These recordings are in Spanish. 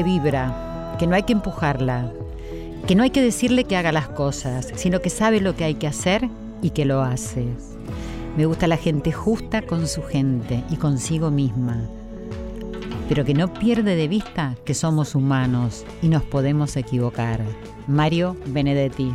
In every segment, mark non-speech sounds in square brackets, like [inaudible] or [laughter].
que vibra, que no hay que empujarla, que no hay que decirle que haga las cosas, sino que sabe lo que hay que hacer y que lo hace. Me gusta la gente justa con su gente y consigo misma, pero que no pierde de vista que somos humanos y nos podemos equivocar. Mario Benedetti.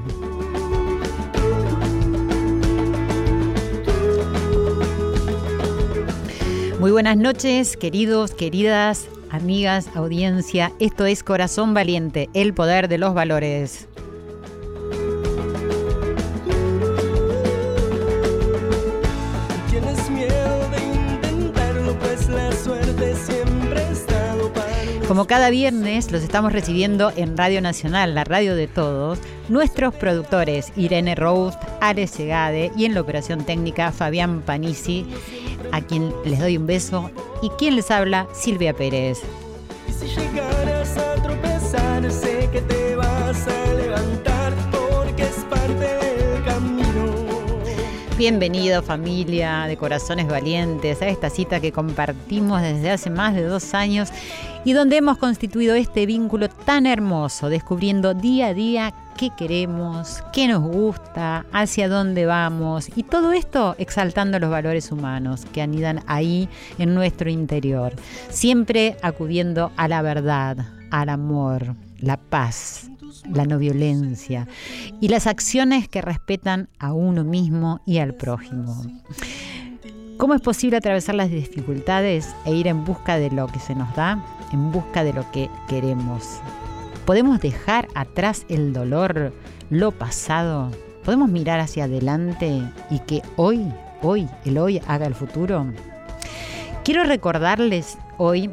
Muy buenas noches, queridos, queridas, amigas, audiencia. Esto es Corazón Valiente, el poder de los valores. Pues Como cada viernes los estamos recibiendo en Radio Nacional, la radio de todos, nuestros productores Irene Roust, Ares Segade y en la operación técnica Fabián Panisi, a quien les doy un beso, y quien les habla Silvia Pérez. Bienvenido familia de corazones valientes a esta cita que compartimos desde hace más de dos años y donde hemos constituido este vínculo tan hermoso, descubriendo día a día qué queremos, qué nos gusta, hacia dónde vamos y todo esto exaltando los valores humanos que anidan ahí en nuestro interior, siempre acudiendo a la verdad, al amor, la paz, la no violencia y las acciones que respetan a uno mismo y al prójimo. ¿Cómo es posible atravesar las dificultades e ir en busca de lo que se nos da, en busca de lo que queremos? ¿Podemos dejar atrás el dolor, lo pasado? ¿Podemos mirar hacia adelante y que hoy, hoy, el hoy haga el futuro? Quiero recordarles hoy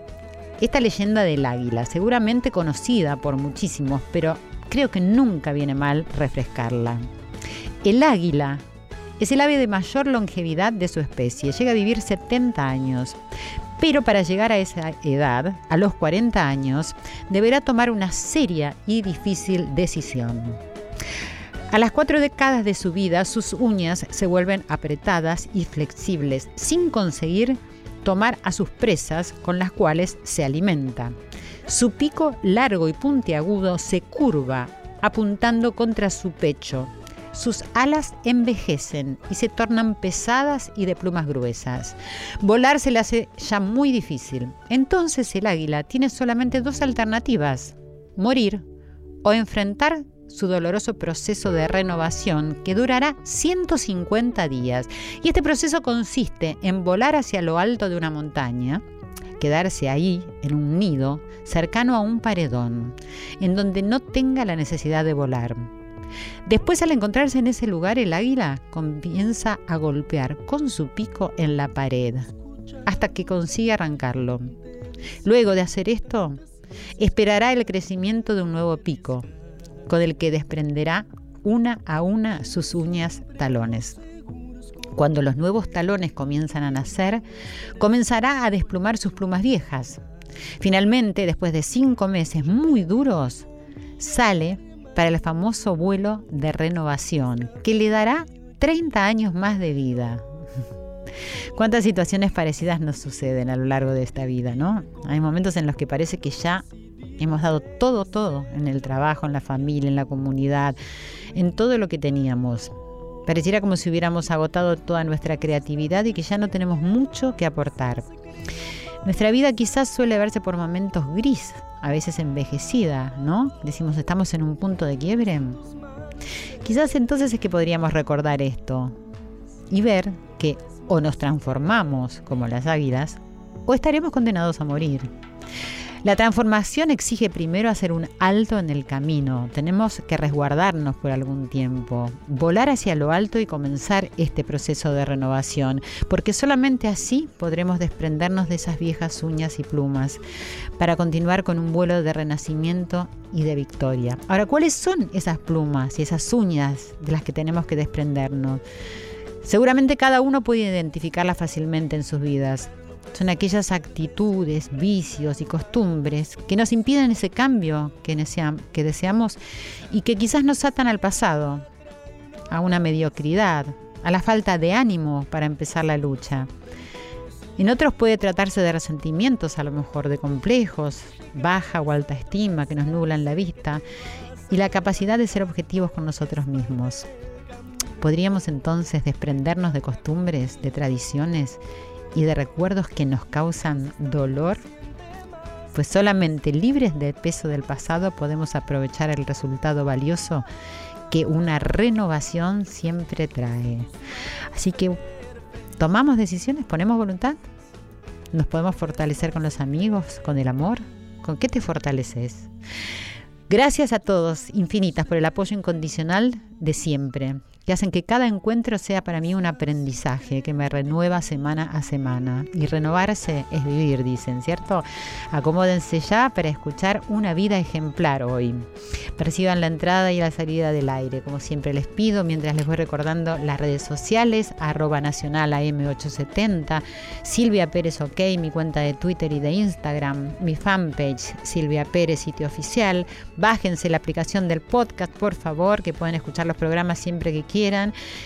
esta leyenda del águila, seguramente conocida por muchísimos, pero creo que nunca viene mal refrescarla. El águila es el ave de mayor longevidad de su especie, llega a vivir 70 años. Pero para llegar a esa edad, a los 40 años, deberá tomar una seria y difícil decisión. A las cuatro décadas de su vida, sus uñas se vuelven apretadas y flexibles, sin conseguir tomar a sus presas con las cuales se alimenta. Su pico largo y puntiagudo se curva, apuntando contra su pecho. Sus alas envejecen y se tornan pesadas y de plumas gruesas. Volar se le hace ya muy difícil. Entonces el águila tiene solamente dos alternativas, morir o enfrentar su doloroso proceso de renovación que durará 150 días. Y este proceso consiste en volar hacia lo alto de una montaña, quedarse ahí, en un nido, cercano a un paredón, en donde no tenga la necesidad de volar. Después, al encontrarse en ese lugar, el águila comienza a golpear con su pico en la pared, hasta que consigue arrancarlo. Luego de hacer esto, esperará el crecimiento de un nuevo pico, con el que desprenderá una a una sus uñas talones. Cuando los nuevos talones comienzan a nacer, comenzará a desplumar sus plumas viejas. Finalmente, después de cinco meses muy duros, sale para el famoso vuelo de renovación, que le dará 30 años más de vida. [laughs] ¿Cuántas situaciones parecidas nos suceden a lo largo de esta vida, no? Hay momentos en los que parece que ya hemos dado todo, todo, en el trabajo, en la familia, en la comunidad, en todo lo que teníamos. Pareciera como si hubiéramos agotado toda nuestra creatividad y que ya no tenemos mucho que aportar. Nuestra vida quizás suele verse por momentos gris, a veces envejecida, ¿no? Decimos, estamos en un punto de quiebre. Quizás entonces es que podríamos recordar esto y ver que o nos transformamos como las águilas o estaremos condenados a morir. La transformación exige primero hacer un alto en el camino. Tenemos que resguardarnos por algún tiempo, volar hacia lo alto y comenzar este proceso de renovación, porque solamente así podremos desprendernos de esas viejas uñas y plumas para continuar con un vuelo de renacimiento y de victoria. Ahora, ¿cuáles son esas plumas y esas uñas de las que tenemos que desprendernos? Seguramente cada uno puede identificarlas fácilmente en sus vidas. Son aquellas actitudes, vicios y costumbres que nos impiden ese cambio que, deseamos y que quizás nos atan al pasado, a una mediocridad, a la falta de ánimo para empezar la lucha. En otros puede tratarse de resentimientos, a lo mejor de complejos, baja o alta estima que nos nublan la vista y la capacidad de ser objetivos con nosotros mismos. Podríamos entonces desprendernos de costumbres, de tradiciones y de recuerdos que nos causan dolor, pues solamente libres del peso del pasado podemos aprovechar el resultado valioso que una renovación siempre trae. Así que tomamos decisiones, ponemos voluntad, nos podemos fortalecer con los amigos, con el amor. ¿Con qué te fortaleces? Gracias a todos, infinitas, por el apoyo incondicional de siempre que hacen que cada encuentro sea para mí un aprendizaje que me renueva semana a semana. Y renovarse es vivir, dicen, ¿cierto? Acomódense ya para escuchar una vida ejemplar hoy. Perciban la entrada y la salida del aire, como siempre les pido, mientras les voy recordando las redes sociales, arroba nacional AM870, Silvia Pérez OK, mi cuenta de Twitter y de Instagram, mi fanpage, Silvia Pérez, sitio oficial. Bájense la aplicación del podcast, por favor, que pueden escuchar los programas siempre que quieran.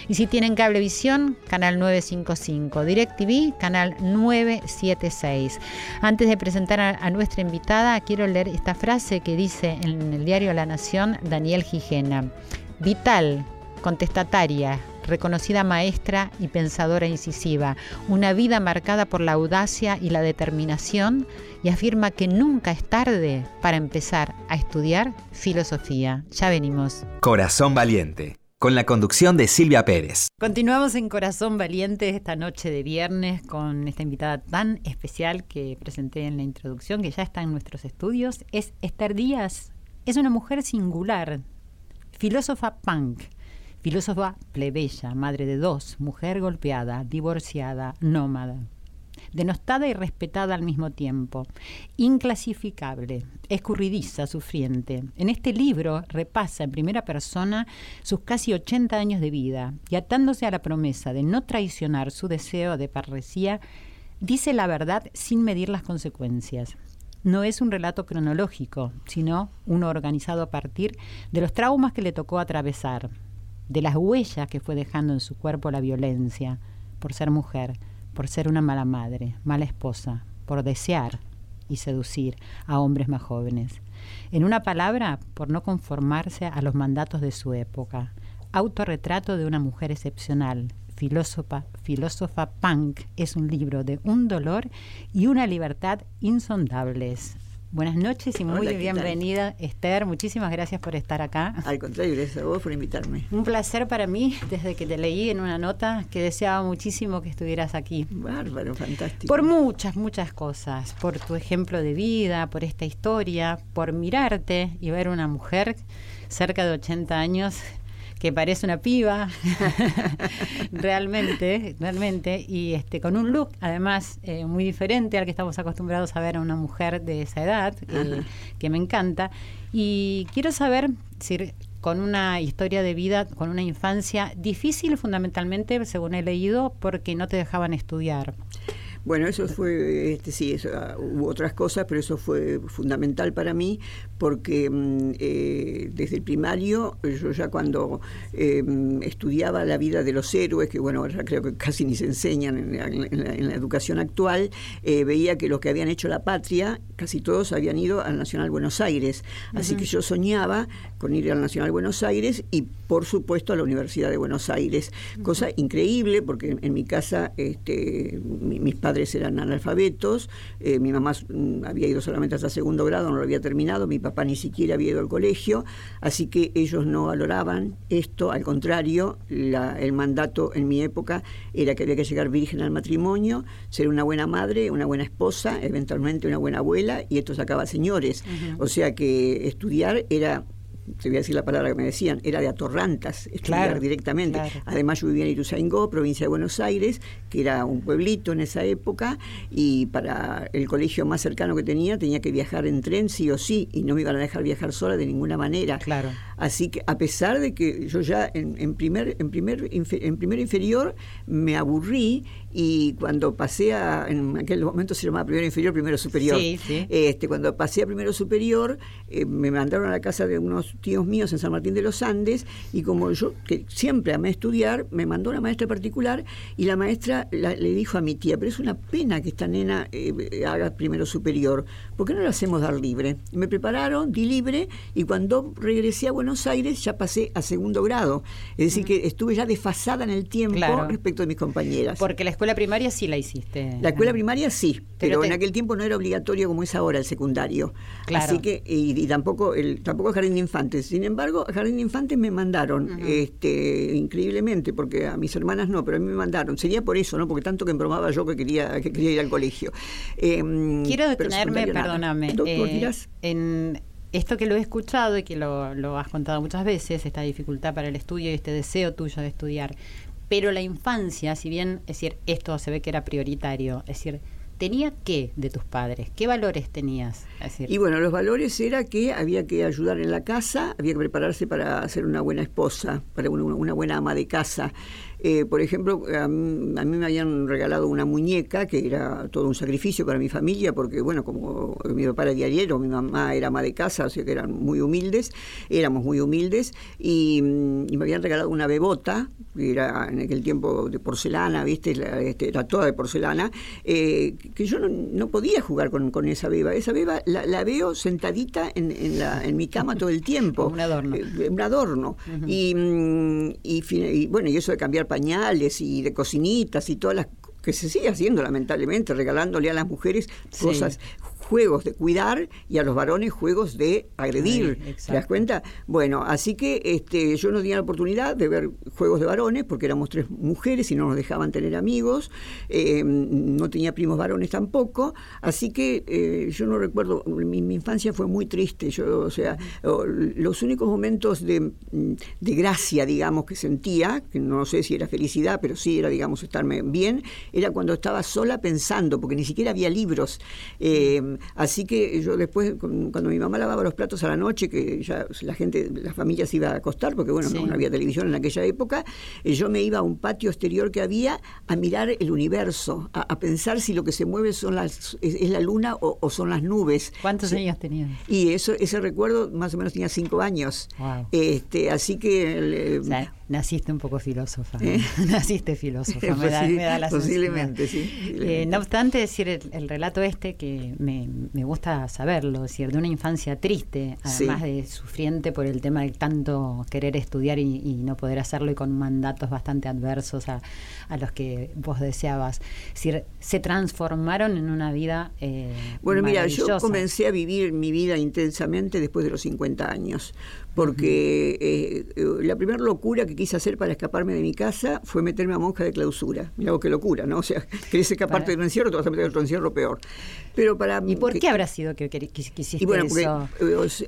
Y si tienen cablevisión, canal 955. DirecTV, canal 976. Antes de presentar a, nuestra invitada, quiero leer esta frase que dice en el diario La Nación Daniel Gijena. Vital, contestataria, reconocida maestra y pensadora incisiva, una vida marcada por la audacia y la determinación y afirma que nunca es tarde para empezar a estudiar filosofía. Ya venimos. Corazón Valiente con la conducción de Silvia Pérez. Continuamos en Corazón Valiente esta noche de viernes con esta invitada tan especial que presenté en la introducción, que ya está en nuestros estudios. Es Esther Díaz. Es una mujer singular, filósofa punk, filósofa plebeya, madre de dos, mujer golpeada, divorciada, nómada denostada y respetada al mismo tiempo, inclasificable, escurridiza, sufriente. En este libro repasa en primera persona sus casi 80 años de vida y atándose a la promesa de no traicionar su deseo de parresía, dice la verdad sin medir las consecuencias. No es un relato cronológico, sino uno organizado a partir de los traumas que le tocó atravesar, de las huellas que fue dejando en su cuerpo la violencia por ser mujer, por ser una mala madre, mala esposa, por desear y seducir a hombres más jóvenes. En una palabra, por no conformarse a los mandatos de su época. Autorretrato de una mujer excepcional, filósofa, filósofa punk, es un libro de un dolor y una libertad insondables. Buenas noches y muy bienvenida, Esther. Muchísimas gracias por estar acá. Al contrario, gracias a vos por invitarme. Un placer para mí, desde que te leí en una nota, que deseaba muchísimo que estuvieras aquí. Bárbaro, fantástico. Por muchas, muchas cosas. Por tu ejemplo de vida, por esta historia, por mirarte y ver una mujer cerca de 80 años que parece una piba, [laughs] realmente, realmente, y este con un look además eh, muy diferente al que estamos acostumbrados a ver a una mujer de esa edad, eh, que me encanta. Y quiero saber si con una historia de vida, con una infancia difícil fundamentalmente, según he leído, porque no te dejaban estudiar. Bueno, eso fue, este, sí, eso, ah, hubo otras cosas, pero eso fue fundamental para mí porque mm, eh, desde el primario, yo ya cuando em, estudiaba la vida de los héroes, que bueno, creo que casi ni se enseñan en, la, educación actual, eh, veía que los que habían hecho la patria, casi todos habían ido al Nacional Buenos Aires. Así que yo soñaba con ir al Nacional Buenos Aires y por supuesto a la Universidad de Buenos Aires. Cosa increíble porque en, mi casa este, mis padres eran analfabetos, eh, mi mamá mm, había ido solamente hasta segundo grado, no lo había terminado, mi papá ni siquiera había ido al colegio, así que ellos no valoraban esto, al contrario, el mandato en mi época era que había que llegar virgen al matrimonio, ser una buena madre, una buena esposa, eventualmente una buena abuela, y esto sacaba señores. O sea que estudiar era te voy a decir la palabra que me decían, era de atorrantas, estudiar directamente. Además yo vivía en Ituzaingó, provincia de Buenos Aires, que era un pueblito en esa época, y para el colegio más cercano que tenía tenía que viajar en tren sí o sí, y no me iban a dejar viajar sola de ninguna manera. Claro. Así que a pesar de que yo ya en, primer, en, primer, en primer inferior me aburrí y cuando pasé a, en aquel momento se llamaba primero inferior, primero superior. Este, cuando pasé a primero superior, eh, me mandaron a la casa de unos tíos míos en San Martín de los Andes y como yo que siempre amé estudiar, me mandó una maestra particular y la maestra le dijo a mi tía, pero es una pena que esta nena eh, haga primero superior, ¿por qué no la hacemos dar libre? Me prepararon, di libre y cuando regresé a Buenos Aires ya pasé a segundo grado, es decir, que estuve ya desfasada en el tiempo respecto de mis compañeras. Porque la escuela primaria sí la hiciste. La escuela primaria sí, pero, en aquel tiempo no era obligatorio como es ahora el secundario. Así que, y, tampoco el tampoco jardín de infantes. Sin embargo, jardín de infantes me mandaron, este, increíblemente, porque a mis hermanas no, pero a mí me mandaron. Sería por eso, ¿no? Porque tanto que embromaba yo que quería, que quería ir al colegio. Em, Quiero detenerme, perdóname. Eh, en esto que lo he escuchado y que lo, lo, has contado muchas veces, esta dificultad para el estudio y este deseo tuyo de estudiar, pero la infancia, si bien, es decir, esto se ve que era prioritario, es decir, ¿tenía qué de tus padres? ¿Qué valores tenías? y bueno, los valores era que había que ayudar en la casa, había que prepararse para ser una buena esposa, para una buena ama de casa, eh, por ejemplo, a mí, me habían regalado una muñeca que era todo un sacrificio para mi familia, porque, bueno, como mi papá era diariero, mi mamá era ama de casa, o sea que eran muy humildes, éramos muy humildes, y, me habían regalado una bebota, que era en aquel tiempo de porcelana, ¿viste? Este, era toda de porcelana, eh, que yo no, podía jugar con, esa beba. Esa beba la, veo sentadita en, la, en, mi cama todo el tiempo. [laughs] un adorno. Eh, un adorno. y, y, bueno, y eso de cambiar pañales y de cocinitas y todas las que se sigue haciendo lamentablemente, regalándole a las mujeres cosas, juegos de cuidar y a los varones juegos de agredir. ¿Te das cuenta? Bueno, así que este, yo no tenía la oportunidad de ver juegos de varones porque éramos tres mujeres y no nos dejaban tener amigos, eh, no tenía primos varones tampoco, así que eh, yo no recuerdo, mi, infancia fue muy triste, yo, o sea, los únicos momentos de, de gracia, digamos, que sentía, que no sé si era felicidad, pero sí era, digamos, estarme bien, era cuando estaba sola pensando, porque ni siquiera había libros. Eh, así que yo después, cuando mi mamá lavaba los platos a la noche, que ya la gente, las familias iba a acostar, porque bueno, no, había televisión en aquella época, eh, yo me iba a un patio exterior que había a mirar el universo, a, pensar si lo que se mueve son las, es, la luna o, son las nubes. ¿Cuántos años tenías? Y eso, ese recuerdo más o menos tenía cinco años. Este, así que... Naciste un poco filósofa. ¿Eh? [laughs] Naciste filósofa, me, [laughs] da, me da la Posiblemente, sí. Eh, no obstante, decir el, relato este que me, gusta saberlo, decir, de una infancia triste, además de sufriente por el tema de tanto querer estudiar y, no poder hacerlo y con mandatos bastante adversos a, los que vos deseabas. Es decir, se transformaron en una vida. Eh, bueno, mira, yo comencé a vivir mi vida intensamente después de los 50 años porque eh, la primera locura que quise hacer para escaparme de mi casa fue meterme a monja de clausura. Mira qué locura, ¿no? [laughs] O sea, querés escaparte de un encierro, te vas a meter en otro encierro peor. Pero para ¿Y por qué habrá sido que, quisiste y bueno, porque, eso?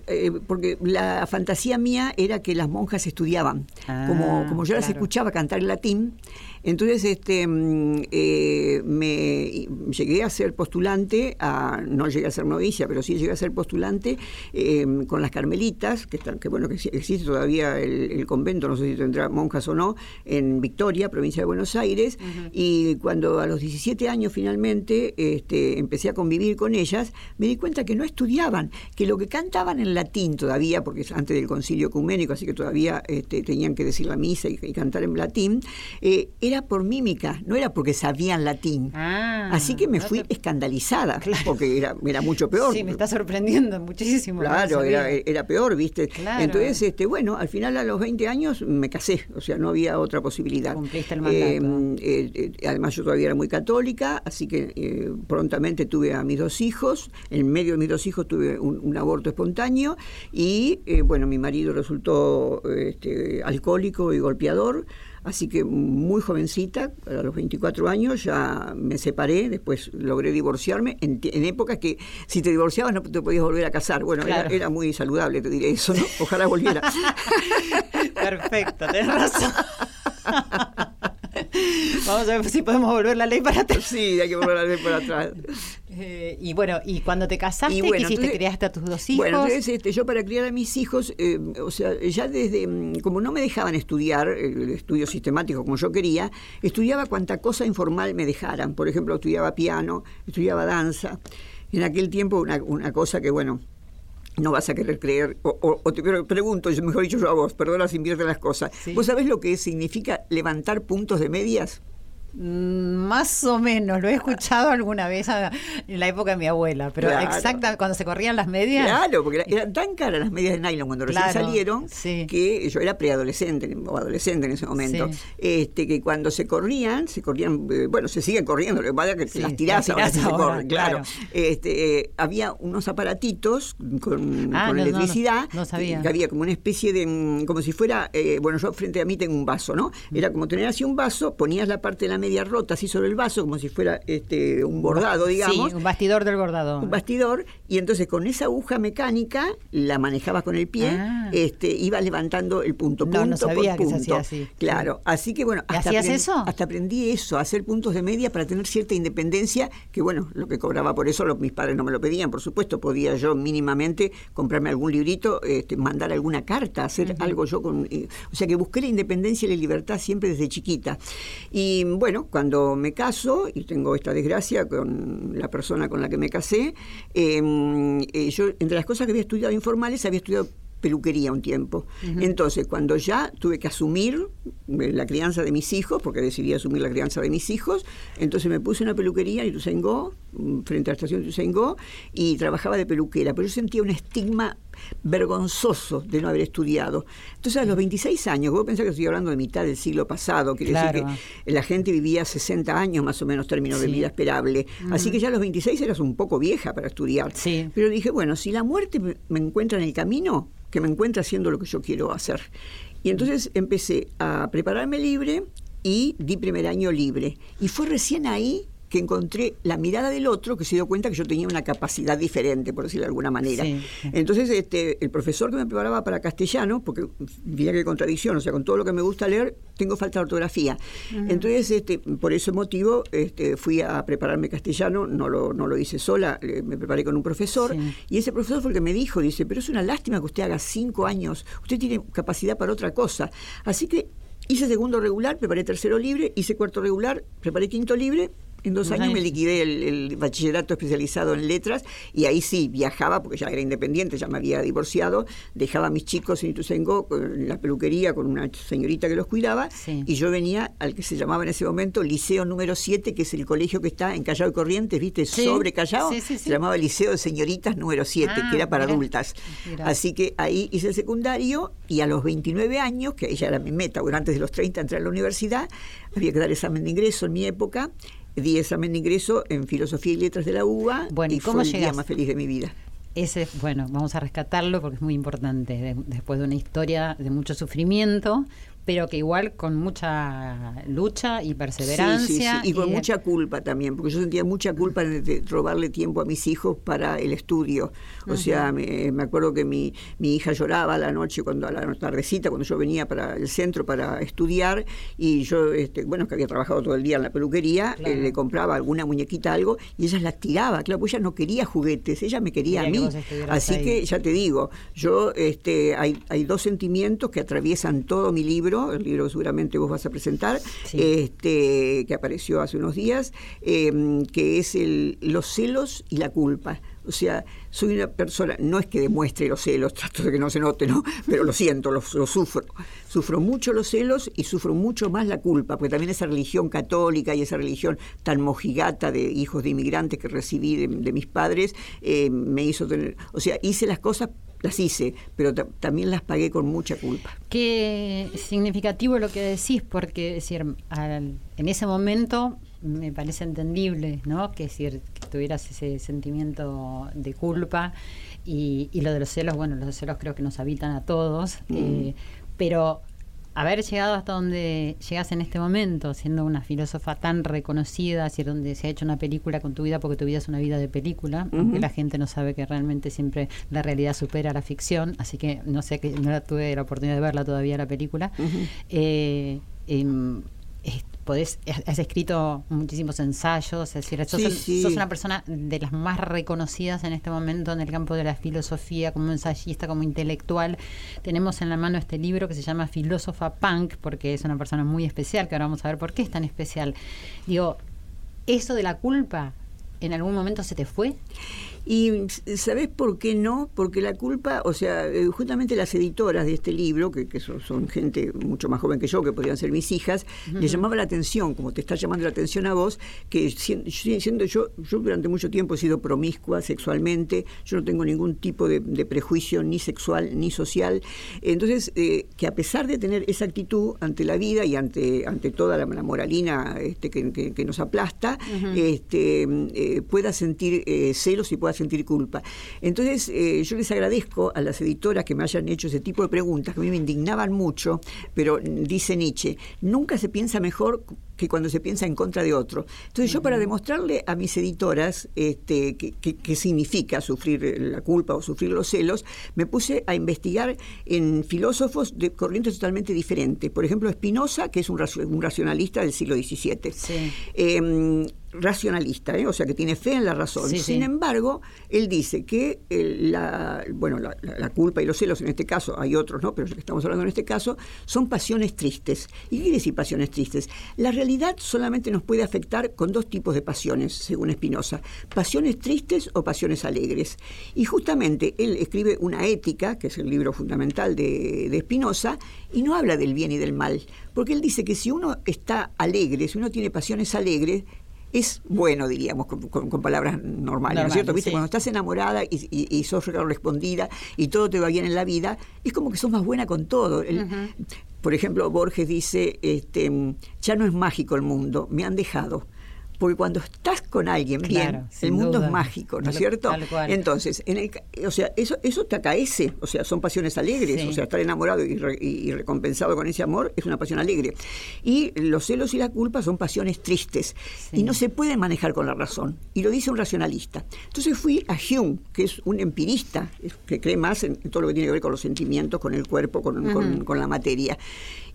Eh, eh, porque la fantasía mía era que las monjas estudiaban. como, ah, como yo las escuchaba cantar en latín, entonces, este, mm, eh, me llegué a ser postulante, a, no llegué a ser novicia, pero sí llegué a ser postulante em, con las carmelitas, que, están, que bueno, que existe todavía el, convento, no sé si tendrá monjas o no, en Victoria, provincia de Buenos Aires, y cuando a los 17 años finalmente este, empecé a convivir con ellas, me di cuenta que no estudiaban, que lo que cantaban en latín todavía, porque es antes del concilio ecuménico, así que todavía este, tenían que decir la misa y, cantar en latín, eh, era por mímica, no era porque sabían latín. Ah, Así que me no fui te- escandalizada, [laughs] porque era, era mucho peor. Sí, me está sorprendiendo muchísimo. Claro, era, era peor, ¿viste? Claro. Entonces, este, bueno, al final a los 20 años me casé, o sea, no había otra posibilidad. Cumpliste el mandato. Eh, eh, además, yo todavía era muy católica, así que eh, prontamente tuve a mis dos hijos. En medio de mis dos hijos tuve un, un aborto espontáneo y, eh, bueno, mi marido resultó este, alcohólico y golpeador. Así que muy jovencita, a los 24 años, ya me separé, después logré divorciarme, en, en épocas que si te divorciabas no te podías volver a casar. Bueno, era- era, muy saludable, te diré eso, ¿no? Ojalá volviera. [laughs] Perfecto, tenés razón. [laughs] [laughs] Vamos a ver si podemos volver la ley para atrás. sí, hay que volver a ver por atrás. [laughs] Eh, y bueno, y cuando te casaste, Y bueno, ¿qué hiciste? entonces- ¿Criaste a tus dos hijos? Bueno, entonces este, yo para criar a mis hijos, eh, o sea, ya desde, mm, como no me dejaban estudiar, eh, el estudio sistemático como yo quería, estudiaba cuanta cosa informal me dejaran. Por ejemplo, estudiaba piano, estudiaba danza. En aquel tiempo una, una cosa que, bueno, no vas a querer creer, o, o- o te pre- pregunto, yo- mejor dicho yo a vos, perdona si invierte las cosas. Sí. ¿Vos sabés lo que significa levantar puntos de medias? Mm, Más o menos, lo he escuchado alguna vez a- en la época de mi abuela, pero Claro. exactamente cuando se corrían las medias. Claro, porque era- eran tan caras las medias de nylon cuando recién Claro, salieron sí. que yo era preadolescente o adolescente en ese momento. Sí. Este, que cuando se corrían, se corrían, eh, bueno, se siguen corriendo, lo que pasa es que Sí, las tirás las ahora tirás que se ahora, corren, claro. claro. Este, eh, había unos aparatitos con, Ah, con no, no, no, electricidad, no sabía. que, que había como una especie de, mm, como si fuera, eh, bueno, yo frente a mí tengo un vaso, ¿no? Era como tener así un vaso, ponías la parte de la media rota así sobre el vaso, como si fuera este un bordado, digamos Sí, un bastidor del bordado. un bastidor y entonces con esa aguja mecánica la manejabas con el pie, Ah. este, ibas levantando el punto, punto no sabía por que se punto. hacía así. Claro, así que bueno, hasta aprendí eso, a hacer puntos de media para tener cierta independencia, que bueno, lo que cobraba por eso los, mis padres no me lo pedían, por supuesto, podía yo mínimamente comprarme algún librito, este, mandar alguna carta, hacer algo yo con... eh, o sea que busqué la independencia y la libertad siempre desde chiquita. Y bueno, cuando me caso y tengo esta desgracia con la persona con la que me casé, eh, eh, yo entre las cosas que había estudiado informales había estudiado peluquería un tiempo. Entonces, cuando ya tuve que asumir eh, la crianza de mis hijos, porque decidí asumir la crianza de mis hijos, entonces me puse una peluquería en Ituzaingó, mm, frente a la estación de Ituzaingó, y trabajaba de peluquera, pero yo sentía un estigma vergonzoso de no haber estudiado. Entonces, a los 26 años, vos pensás que estoy hablando de mitad del siglo pasado, quiere Claro. decir que la gente vivía 60 años más o menos término de vida esperable. Así que ya a los 26 eras un poco vieja para estudiar. Sí. Pero dije, bueno, si la muerte me encuentra en el camino, que me encuentre haciendo lo que yo quiero hacer. Y entonces empecé a prepararme libre y di primer año libre. Y fue recién ahí que encontré la mirada del otro que se dio cuenta que yo tenía una capacidad diferente, por decirlo de alguna manera. Sí. Entonces, este, el profesor que me preparaba para castellano, porque mira qué contradicción, o sea, con todo lo que me gusta leer, tengo falta de ortografía. Entonces, este, por ese motivo, este, fui a prepararme castellano, no lo, no lo hice sola, eh, me preparé con un profesor, Sí. y ese profesor fue el que me dijo, dice, pero es una lástima que usted haga cinco años, usted tiene capacidad para otra cosa. Así que hice segundo regular, preparé tercero libre, hice cuarto regular, preparé quinto libre. En dos años me liquidé el, el bachillerato especializado en letras y ahí sí viajaba, porque ya era independiente, ya me había divorciado, dejaba a mis chicos en Ituzaingó, en la peluquería con una señorita que los cuidaba, Sí. y yo venía al que se llamaba en ese momento Liceo número 7, que es el colegio que está en Callao y Corrientes, ¿viste? Sí. Sobre Callao, Sí, sí, sí. se llamaba Liceo de Señoritas número 7, Ah, que era para mira. adultas. Mira. Así que ahí hice el secundario y a los 29 años, que ahí ya era mi meta, bueno, antes de los 30 entré a la universidad, había que dar examen de ingreso en mi época, di examen de ingreso en Filosofía y Letras de la UBA Bueno, ¿y cómo fue el día más feliz de mi vida. Ese, bueno, vamos a rescatarlo porque es muy importante, de- después de una historia de mucho sufrimiento, pero que igual con mucha lucha y perseverancia. Sí, sí, sí, Y con mucha culpa también, porque yo sentía mucha culpa de, robarle tiempo a mis hijos para el estudio. O sea, me, me acuerdo que mi, mi hija lloraba a la noche, cuando a la tardecita, cuando yo venía para el centro para estudiar, y yo, este, bueno, que había trabajado todo el día en la peluquería, Claro. eh, le compraba alguna muñequita, algo, y ella las tiraba, claro, pues ella no quería juguetes, ella me quería a mí. Así ahí. que ya te digo, yo este, hay, hay dos sentimientos que atraviesan todo mi libro, el libro que seguramente vos vas a presentar, Sí. este, que apareció hace unos días, eh, que es el, los celos y la culpa. O sea, soy una persona, no es que demuestre los celos, [laughs] trato de que no se note, ¿no? Pero lo siento, lo, sufro. Sufro mucho los celos y sufro mucho más la culpa, porque también esa religión católica y esa religión tan mojigata de hijos de inmigrantes que recibí de, mis padres, eh, me hizo tener, o sea, hice las cosas las hice, pero también las pagué con mucha culpa. Qué significativo lo que decís, porque decir, en ese momento me parece entendible, ¿no? Que, decir, que tuvieras ese sentimiento de culpa y, lo de los celos, bueno, los celos creo que nos habitan a todos, mm. eh, pero haber llegado hasta donde llegas en este momento, siendo una filósofa tan reconocida, donde se ha hecho una película con tu vida, porque tu vida es una vida de película, aunque la gente no sabe que realmente siempre la realidad supera la ficción, así que no sé que no tuve la oportunidad de verla todavía la película. eh, em, podés, has escrito muchísimos ensayos, es decir, sos, una persona de las más reconocidas en este momento en el campo de la filosofía, como ensayista, como intelectual. Tenemos en la mano este libro que se llama Filósofa Punk, porque es una persona muy especial, que ahora vamos a ver por qué es tan especial. Digo, ¿eso de la culpa en algún momento se te fue? Y ¿sabés por qué no? Porque la culpa, o sea, eh, justamente las editoras de este libro, que, son, gente mucho más joven que yo, que podrían ser mis hijas, les llamaba la atención, como te está llamando la atención a vos, que siendo, yo, yo durante mucho tiempo he sido promiscua sexualmente, yo no tengo ningún tipo de, prejuicio ni sexual ni social. Entonces, eh, que a pesar de tener esa actitud ante la vida y ante, ante toda la, moralina este, que, nos aplasta, este, eh, pueda sentir celos y pueda sentir culpa. Entonces, eh, yo les agradezco a las editoras que me hayan hecho ese tipo de preguntas, que a mí me indignaban mucho, pero dice Nietzsche, nunca se piensa mejor que cuando se piensa en contra de otro. Entonces yo para demostrarle a mis editoras este, qué significa sufrir la culpa o sufrir los celos, me puse a investigar en filósofos de corrientes totalmente diferentes. Por ejemplo, Spinoza, que es un, racionalista del siglo XVII. Em, racionalista, ¿eh? o sea que tiene fe en la razón. Sin embargo, él dice que la, bueno, la, culpa y los celos, en este caso, hay otros, ¿no? pero que estamos hablando en este caso, son pasiones tristes. ¿Y qué quiere decir pasiones tristes? La realidad solamente nos puede afectar con dos tipos de pasiones, según Spinoza, pasiones tristes o pasiones alegres. Y justamente él escribe una ética, que es el libro fundamental de, de Spinoza, y no habla del bien y del mal, porque él dice que si uno está alegre, si uno tiene pasiones alegres, es bueno, diríamos, con, palabras normales, ¿no es cierto? ¿Viste? Cuando estás enamorada y, y, sos correspondida y todo te va bien en la vida, es como que sos más buena con todo. Por ejemplo, Borges dice, este, ya no es mágico el mundo, me han dejado. Porque cuando estás con alguien bien, el mundo es mágico, ¿no es cierto? Entonces, en el, o sea, eso, eso te acaece, o sea, son pasiones alegres, o sea, estar enamorado y, recompensado con ese amor es una pasión alegre. Y los celos y la culpa son pasiones tristes y no se pueden manejar con la razón. Y lo dice un racionalista. Entonces fui a Hume, que es un empirista, que cree más en todo lo que tiene que ver con los sentimientos, con el cuerpo, con, con, con la materia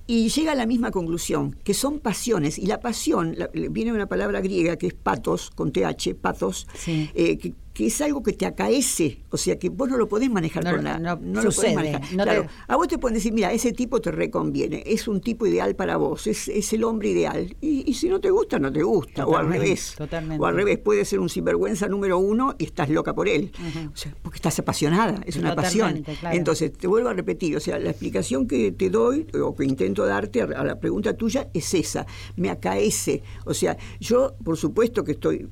y llega a la misma conclusión, que son pasiones, y la pasión, viene una palabra griega que es patos, con TH, patos, eh, que, que es algo que te acaece, o sea que vos no lo podés manejar con la, no, lo podés manejar. claro, a vos te pueden decir, mira, ese tipo te reconviene, es un tipo ideal para vos, es, es el hombre ideal. Y, si no te gusta, no te gusta, o al revés. O al revés, puede ser un sinvergüenza número uno y estás loca por él. O sea, porque estás apasionada, es una pasión. Entonces, te vuelvo a repetir, o sea, la explicación que te doy, o que intento darte a la pregunta tuya, es esa, me acaece. O sea, yo, por supuesto que estoy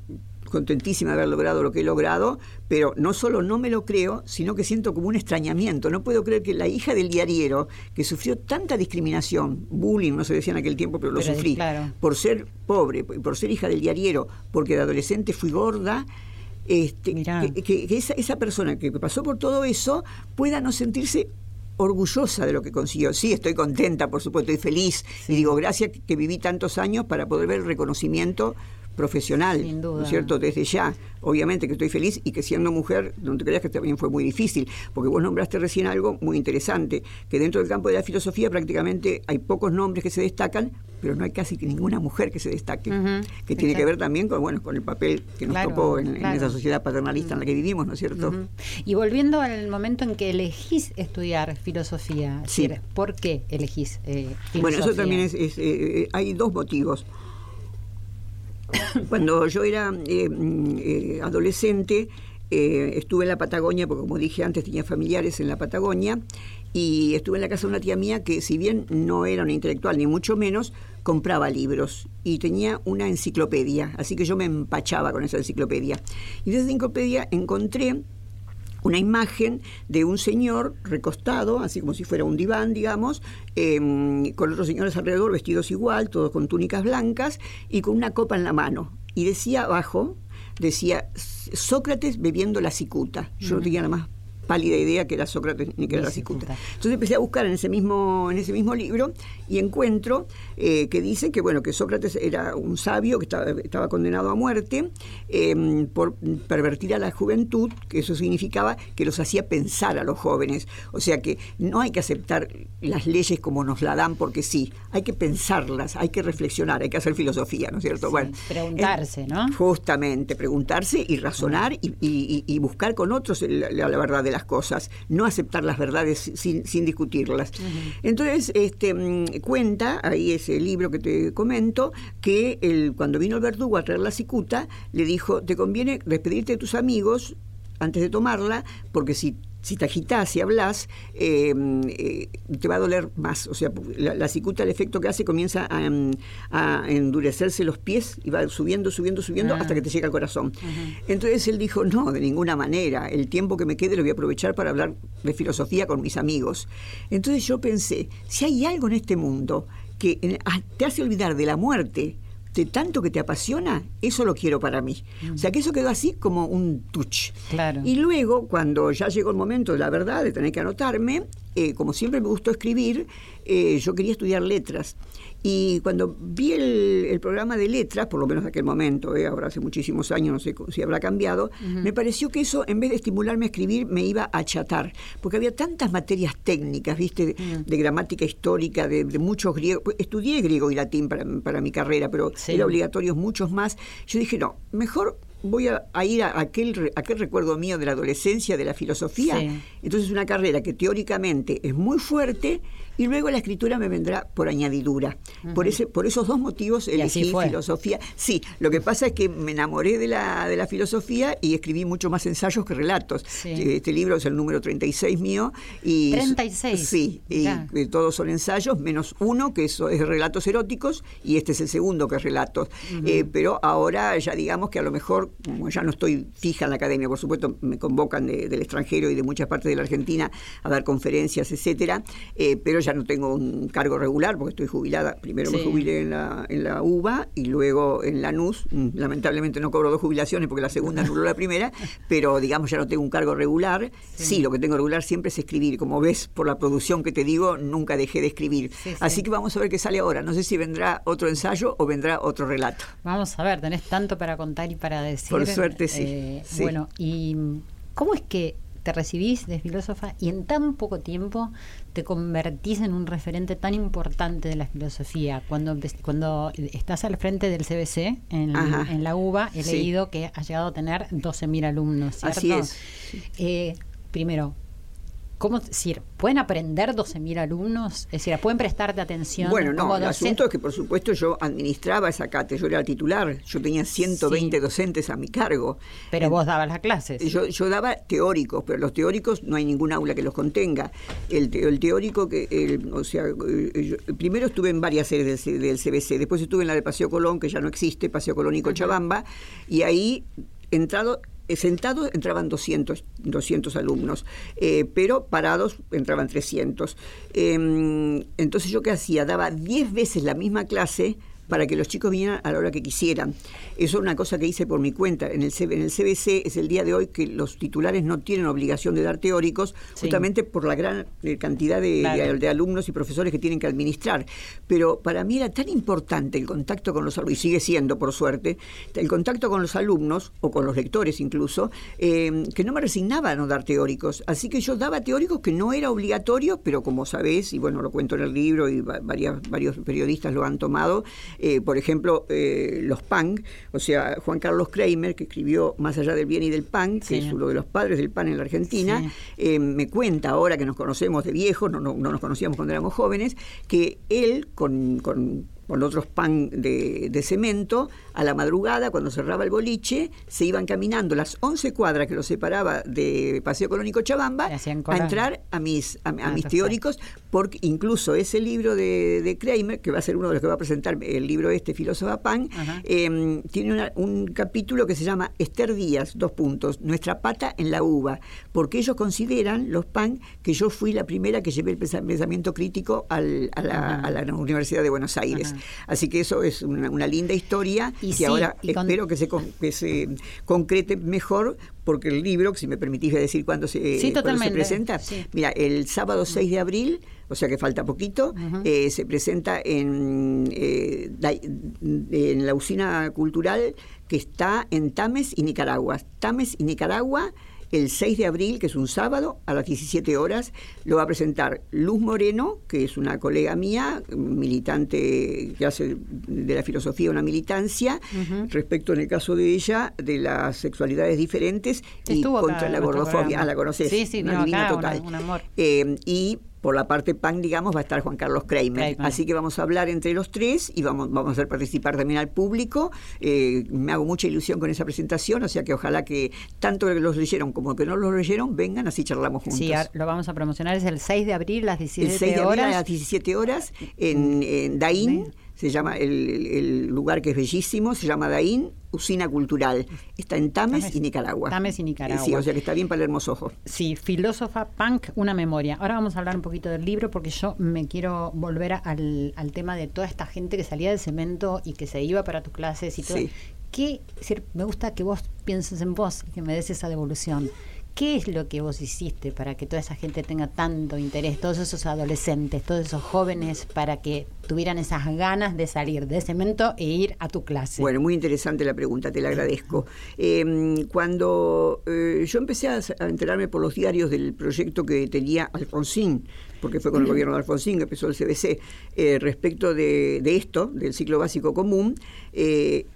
contentísima de haber logrado lo que he logrado, pero no solo no me lo creo, sino que siento como un extrañamiento. No puedo creer que la hija del diariero, que sufrió tanta discriminación, bullying, no se decía en aquel tiempo, pero lo sufrí, por ser pobre, por ser hija del diariero, porque de adolescente fui gorda, este, que, esa, esa persona que pasó por todo eso pueda no sentirse orgullosa de lo que consiguió. Sí, estoy contenta, por supuesto, estoy feliz. Y digo, gracias que viví tantos años para poder ver el reconocimiento profesional, ¿no es cierto? Desde ya, obviamente que estoy feliz y que siendo mujer, no te creas que también fue muy difícil, porque vos nombraste recién algo muy interesante, que dentro del campo de la filosofía prácticamente hay pocos nombres que se destacan, pero no hay casi ninguna mujer que se destaque, que tiene que ver también con, bueno, con el papel que nos tocó en, esa sociedad paternalista en la que vivimos, ¿no es cierto? Y volviendo al momento en que elegís estudiar filosofía, ¿por qué elegís filosofía? Eh, bueno, eso también es, eh, hay dos motivos. [coughs] Cuando yo era eh, eh, adolescente, eh, estuve en la Patagonia, porque como dije antes, tenía familiares en la Patagonia, y estuve en la casa de una tía mía que, si bien no era una intelectual, ni mucho menos, compraba libros y tenía una enciclopedia, así que yo me empachaba con esa enciclopedia. Y de esa enciclopedia encontré una imagen de un señor recostado, así como si fuera un diván, digamos, em, con otros señores alrededor vestidos igual, todos con túnicas blancas y con una copa en la mano. Y decía abajo, decía Sócrates bebiendo la cicuta. Yo no tenía nada más pálida idea que era Sócrates ni que era la cicuta. Entonces empecé a buscar en ese mismo, en ese mismo libro y encuentro eh, que dice que bueno, que Sócrates era un sabio que estaba, condenado a muerte em, por pervertir a la juventud, que eso significaba que los hacía pensar a los jóvenes. O sea que no hay que aceptar las leyes como nos la dan porque sí, hay que pensarlas, hay que reflexionar, hay que hacer filosofía, ¿no es cierto? bueno, preguntarse, ¿no? Justamente, preguntarse y razonar y, buscar con otros la, la verdad de las cosas, no aceptar las verdades sin, discutirlas. Entonces, este, mm, cuenta, ahí ese libro que te comento, que el, cuando vino el verdugo a traer la cicuta, le dijo, te conviene despedirte de tus amigos antes de tomarla, porque si si te agitas, si hablas, eh, eh, te va a doler más. O sea, la, cicuta, el efecto que hace, comienza a, endurecerse los pies y va subiendo, subiendo, subiendo hasta que te llega al corazón. Entonces él dijo, no, de ninguna manera. El tiempo que me quede lo voy a aprovechar para hablar de filosofía con mis amigos. Entonces yo pensé, si hay algo en este mundo que ah, te hace olvidar de la muerte, de tanto que te apasiona, eso lo quiero para mí. O sea que eso quedó así como un touch. Claro. Y luego, cuando ya llegó el momento de la verdad, de tener que anotarme, eh, como siempre me gustó escribir, eh, yo quería estudiar letras. Y cuando vi el, programa de letras, por lo menos en aquel momento, eh, ahora hace muchísimos años, no sé si habrá cambiado, me pareció que eso, en vez de estimularme a escribir, me iba a achatar, porque había tantas materias técnicas, ¿viste? De, gramática histórica, de, muchos griegos. Pues, estudié griego y latín para, mi carrera, pero era obligatorio muchos más. Yo dije, no, mejor voy a, ir a aquel, aquel recuerdo mío de la adolescencia, de la filosofía. Entonces, una carrera que teóricamente es muy fuerte y luego la escritura me vendrá por añadidura. por, ese, por esos dos motivos elegí filosofía. Sí, lo que pasa es que me enamoré de la, de la filosofía y escribí mucho más ensayos que relatos. Este libro es el número 36 mío. Y, 36. Sí, y, todos son ensayos, menos uno que es, es, relatos eróticos y este es el segundo que es relatos. Eh, pero ahora ya digamos que a lo mejor, como ya no estoy fija en la academia, por supuesto me convocan del extranjero y de muchas partes de la Argentina a dar conferencias, etcétera, eh, pero ya no tengo un cargo regular porque estoy jubilada. Primero me jubilé en la, en la UBA y luego en la NUS. Mm, lamentablemente no cobro dos jubilaciones porque la segunda [laughs] anuló la primera, pero digamos ya no tengo un cargo regular. Sí. lo que tengo regular siempre es escribir. Como ves por la producción que te digo, nunca dejé de escribir. Así que vamos a ver qué sale ahora. No sé si vendrá otro ensayo o vendrá otro relato. Vamos a ver, tenés tanto para contar y para decir. Por suerte sí. Eh, bueno, ¿y cómo es que te recibís de filósofa y en tan poco tiempo te convertís en un referente tan importante de la filosofía. Cuando, cuando estás al frente del CBC en, en la UBA, he leído que has llegado a tener 12.000 alumnos, ¿cierto? Así es. Eh, primero, ¿Cómo decir? ¿Pueden aprender 12.000 alumnos? Es decir, ¿pueden prestarte atención? Bueno, no, el asunto es que, por supuesto, yo administraba esa cátedra, yo era titular, yo tenía 120 docentes a mi cargo. Pero vos dabas las clases. Yo, yo daba teóricos, pero los teóricos no hay ningún aula que los contenga. El, el teórico, que o sea, eh, primero estuve en varias sedes del, del, CBC, después estuve en la de Paseo Colón, que ya no existe, Paseo Colón y Cochabamba, y ahí entrado sentados entraban 200, 200 alumnos, eh, pero parados entraban 300. Em, entonces yo qué hacía, daba 10 veces la misma clase para que los chicos vinieran a la hora que quisieran. Eso es una cosa que hice por mi cuenta. En el, en el CBC es el día de hoy que los titulares no tienen obligación de dar teóricos, justamente por la gran eh, cantidad de, alumnos y profesores que tienen que administrar. Pero para mí era tan importante el contacto con los alumnos, y sigue siendo, por suerte, el contacto con los alumnos, o con los lectores incluso, eh, que no me resignaba a no dar teóricos. Así que yo daba teóricos que no era obligatorio, pero como sabés, y bueno, lo cuento en el libro y varias, varios periodistas lo han tomado, eh, por ejemplo, eh, los PAN, o sea, Juan Carlos Kramer, que escribió Más allá del bien y del pan, que es uno de los padres del pan en la Argentina, eh, me cuenta ahora que nos conocemos de viejos, no, no, nos conocíamos cuando éramos jóvenes, que él con con otros pan de, de, cemento, a la madrugada, cuando cerraba el boliche, se iban caminando las 11 cuadras que los separaba de Paseo Colónico Chabamba a entrar a mis, a, ah, mis teóricos, porque incluso ese libro de, de, Kramer, que va a ser uno de los que va a presentar el libro este, Filósofa Pan, eh, tiene un capítulo que se llama Esther Díaz, dos puntos, Nuestra pata en la uva, porque ellos consideran, los PAN, que yo fui la primera que llevé el pensamiento crítico a, la, Universidad de Buenos Aires. Así que eso es una, linda historia y que ahora espero que se, que se concrete mejor porque el libro, si me permitís decir cuándo se, se presenta, mira, el sábado 6 de abril, o sea que falta poquito, eh, se presenta en, eh, en la usina cultural que está en Tames y Nicaragua. Tames y Nicaragua el 6 de abril, que es un sábado, a las 17 horas, lo va a presentar Luz Moreno, que es una colega mía, militante que hace de la filosofía una militancia, respecto en el caso de ella, de las sexualidades diferentes y contra la gordofobia. Ah, la conoces. Sí, sí, una total. un amor. Eh, y por la parte PAN, digamos, va a estar Juan Carlos Kramer. Así que vamos a hablar entre los tres y vamos, vamos a hacer participar también al público. Eh, me hago mucha ilusión con esa presentación, o sea que ojalá que tanto que los leyeron como que no los leyeron vengan, así charlamos juntos. Sí, lo vamos a promocionar, es el 6 de abril a las 17 horas. El 6 de abril a las 17 horas en, en Daín se llama el, lugar que es bellísimo, se llama Daín, Usina Cultural. Está en Tames, y Nicaragua. Tames y Nicaragua. Sí, o sea que está bien para el hermoso ojo. Sí, filósofa punk, una memoria. Ahora vamos a hablar un poquito del libro porque yo me quiero volver al, tema de toda esta gente que salía del cemento y que se iba para tus clases y todo. Sí. ¿Qué, me gusta que vos pienses en vos y que me des esa devolución. ¿Qué es lo que vos hiciste para que toda esa gente tenga tanto interés, todos esos adolescentes, todos esos jóvenes, para que tuvieran esas ganas de salir de cemento e ir a tu clase? Bueno, muy interesante la pregunta, te la agradezco. Em, cuando eh, yo empecé a, enterarme por los diarios del proyecto que tenía Alfonsín, porque fue con el gobierno de Alfonsín que empezó el CBC, eh, respecto de, de, esto, del ciclo básico común, eh,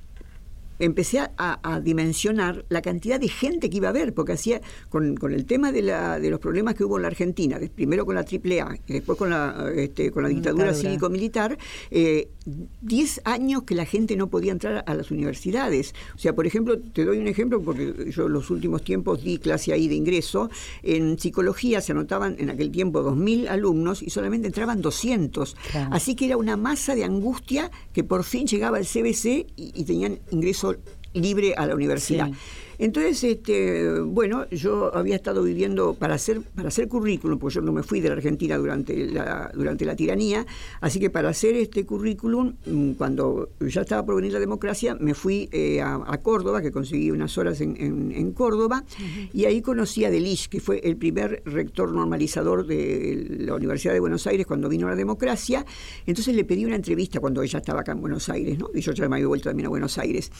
empecé a, dimensionar la cantidad de gente que iba a haber, porque hacía con, el tema de, la, de los problemas que hubo en la Argentina, primero con la AAA y después con la, este, con la dictadura, cívico-militar, 10 eh, años que la gente no podía entrar a las universidades. O sea, por ejemplo, te doy un ejemplo, porque yo los últimos tiempos di clase ahí de ingreso, en psicología se anotaban en aquel tiempo 2.000 alumnos y solamente entraban 200. Así que era una masa de angustia que por fin llegaba al CBC y tenían ingreso libre a la universidad. Entonces, este, bueno, yo había estado viviendo para hacer, para hacer currículum, porque yo no me fui de la Argentina durante la, durante la tiranía, así que para hacer este currículum, mm, cuando ya estaba por venir la democracia, me fui eh, a, Córdoba, que conseguí unas horas en, en, Córdoba, y ahí conocí a Delich, que fue el primer rector normalizador de la Universidad de Buenos Aires cuando vino la democracia. Entonces le pedí una entrevista cuando ella estaba acá en Buenos Aires, ¿no? Y yo ya me había vuelto también a Buenos Aires.